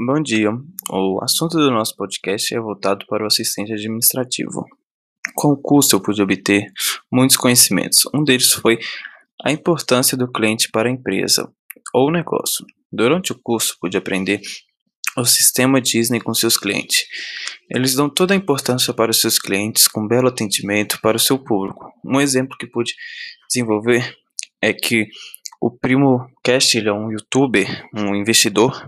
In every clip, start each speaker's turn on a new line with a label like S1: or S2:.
S1: Bom dia. O assunto do nosso podcast é voltado para o assistente administrativo. Com o curso eu pude obter muitos conhecimentos. Um deles foi a importância do cliente para a empresa ou negócio. Durante o curso pude aprender o sistema Disney com seus clientes. Eles dão toda a importância para os seus clientes com belo atendimento para o seu público. Um exemplo que pude desenvolver é que o Primo Cast, é um youtuber, um investidor,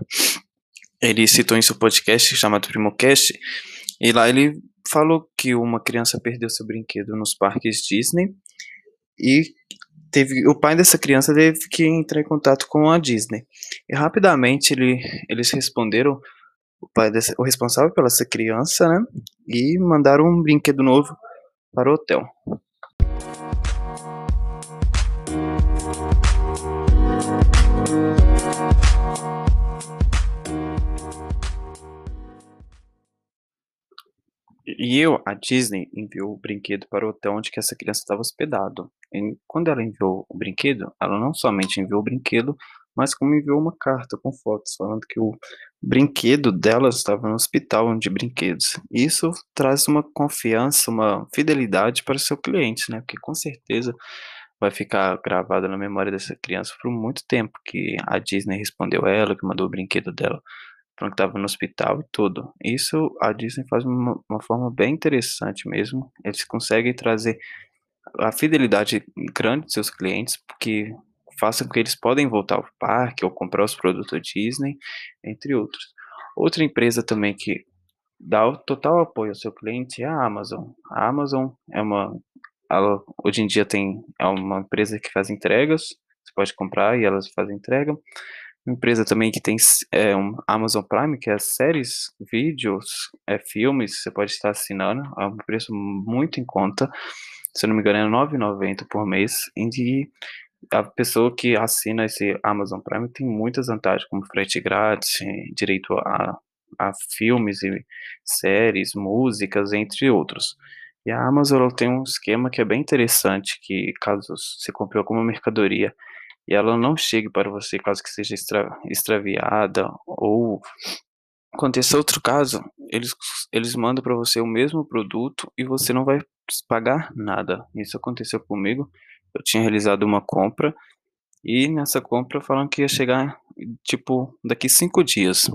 S1: ele citou em seu podcast chamado PrimoCast, e lá ele falou que uma criança perdeu seu brinquedo nos parques Disney e teve o pai dessa criança teve que entrar em contato com a Disney. E rapidamente ele, eles responderam o pai o responsável pela essa criança, né? E mandaram um brinquedo novo para o hotel. E eu, a Disney enviou o brinquedo para o hotel onde que essa criança estava hospedado. E quando ela enviou o brinquedo, ela não somente enviou o brinquedo, mas como enviou uma carta com fotos falando que o brinquedo dela estava no hospital de brinquedos. Isso traz uma confiança, uma fidelidade para o seu cliente, né? Porque com certeza vai ficar gravada na memória dessa criança por muito tempo que a Disney respondeu ela, que mandou o brinquedo dela falando que estava no hospital e tudo. Isso a Disney faz uma, uma forma bem interessante mesmo. Eles conseguem trazer a fidelidade grande de seus clientes, porque faça com que eles podem voltar ao parque ou comprar os produtos Disney, entre outros. Outra empresa também que dá o total apoio ao seu cliente é a Amazon. A Amazon é uma ela, hoje em dia tem é uma empresa que faz entregas, você pode comprar e elas fazem entrega. Empresa também que tem é, um Amazon Prime, que é séries, vídeos, é, filmes, você pode estar assinando, é um preço muito em conta, se não me engano é R$ 9,90 por mês, e a pessoa que assina esse Amazon Prime tem muitas vantagens, como frete grátis, direito a, a filmes e séries, músicas, entre outros. E a Amazon tem um esquema que é bem interessante, que caso você compre alguma mercadoria e ela não chegue para você caso que seja extra, extraviada ou aconteça outro caso, eles, eles mandam para você o mesmo produto e você não vai pagar nada. Isso aconteceu comigo. Eu tinha realizado uma compra e nessa compra falaram que ia chegar tipo daqui cinco dias.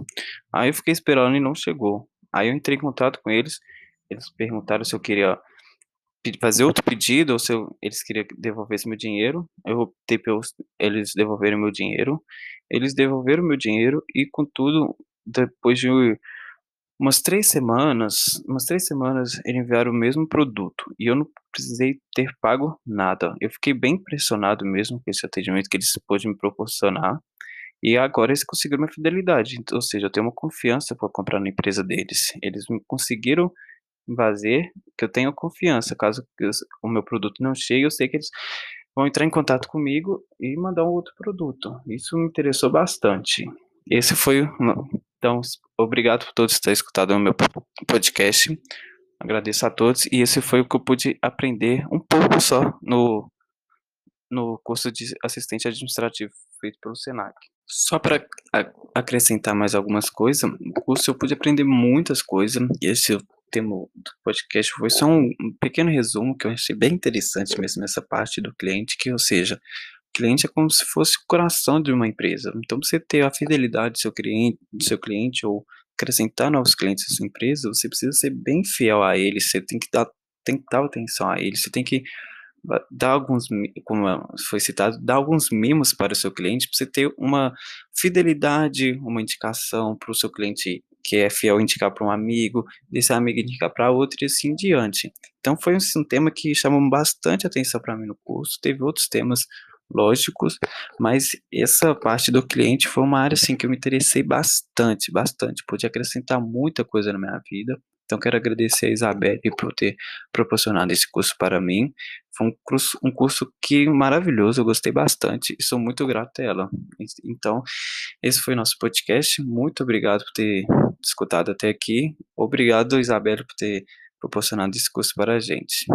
S1: Aí eu fiquei esperando e não chegou. Aí eu entrei em contato com eles. Eles perguntaram se eu queria fazer outro pedido, ou se eu, eles queriam devolver esse meu dinheiro, eu optei pelos eles devolverem meu dinheiro, eles devolveram meu dinheiro e contudo, depois de umas três semanas, umas três semanas eles enviaram o mesmo produto e eu não precisei ter pago nada. Eu fiquei bem impressionado mesmo com esse atendimento que eles pôde me proporcionar. E agora eles conseguiram minha fidelidade, ou seja, eu tenho uma confiança para comprar na empresa deles. Eles me conseguiram fazer, que eu tenho confiança. Caso o meu produto não chegue, eu sei que eles vão entrar em contato comigo e mandar um outro produto. Isso me interessou bastante. Esse foi. Então, obrigado por todos terem escutado o meu podcast. Agradeço a todos. E esse foi o que eu pude aprender um pouco só no, no curso de assistente administrativo feito pelo SENAC. Só para acrescentar mais algumas coisas, no curso eu pude aprender muitas coisas. Esse tema do podcast foi só um, um pequeno resumo que eu achei bem interessante mesmo nessa parte do cliente, que, ou seja, cliente é como se fosse o coração de uma empresa. Então, você ter a fidelidade do seu cliente, do seu cliente ou acrescentar novos clientes à sua empresa, você precisa ser bem fiel a ele, você tem que dar, tem que dar atenção a ele, você tem que dar alguns, como foi citado, dar alguns mimos para o seu cliente, para você ter uma fidelidade, uma indicação para o seu cliente que é fiel indicar para um amigo, desse amigo indicar para outro e assim diante. Então foi um tema que chamou bastante atenção para mim no curso. Teve outros temas lógicos, mas essa parte do cliente foi uma área assim que eu me interessei bastante, bastante. Pude acrescentar muita coisa na minha vida. Então quero agradecer a Isabelle por ter proporcionado esse curso para mim. Foi um curso, um curso que maravilhoso, eu gostei bastante e sou muito grato a ela. Então, esse foi o nosso podcast. Muito obrigado por ter escutado até aqui. Obrigado, Isabelle, por ter proporcionado esse curso para a gente.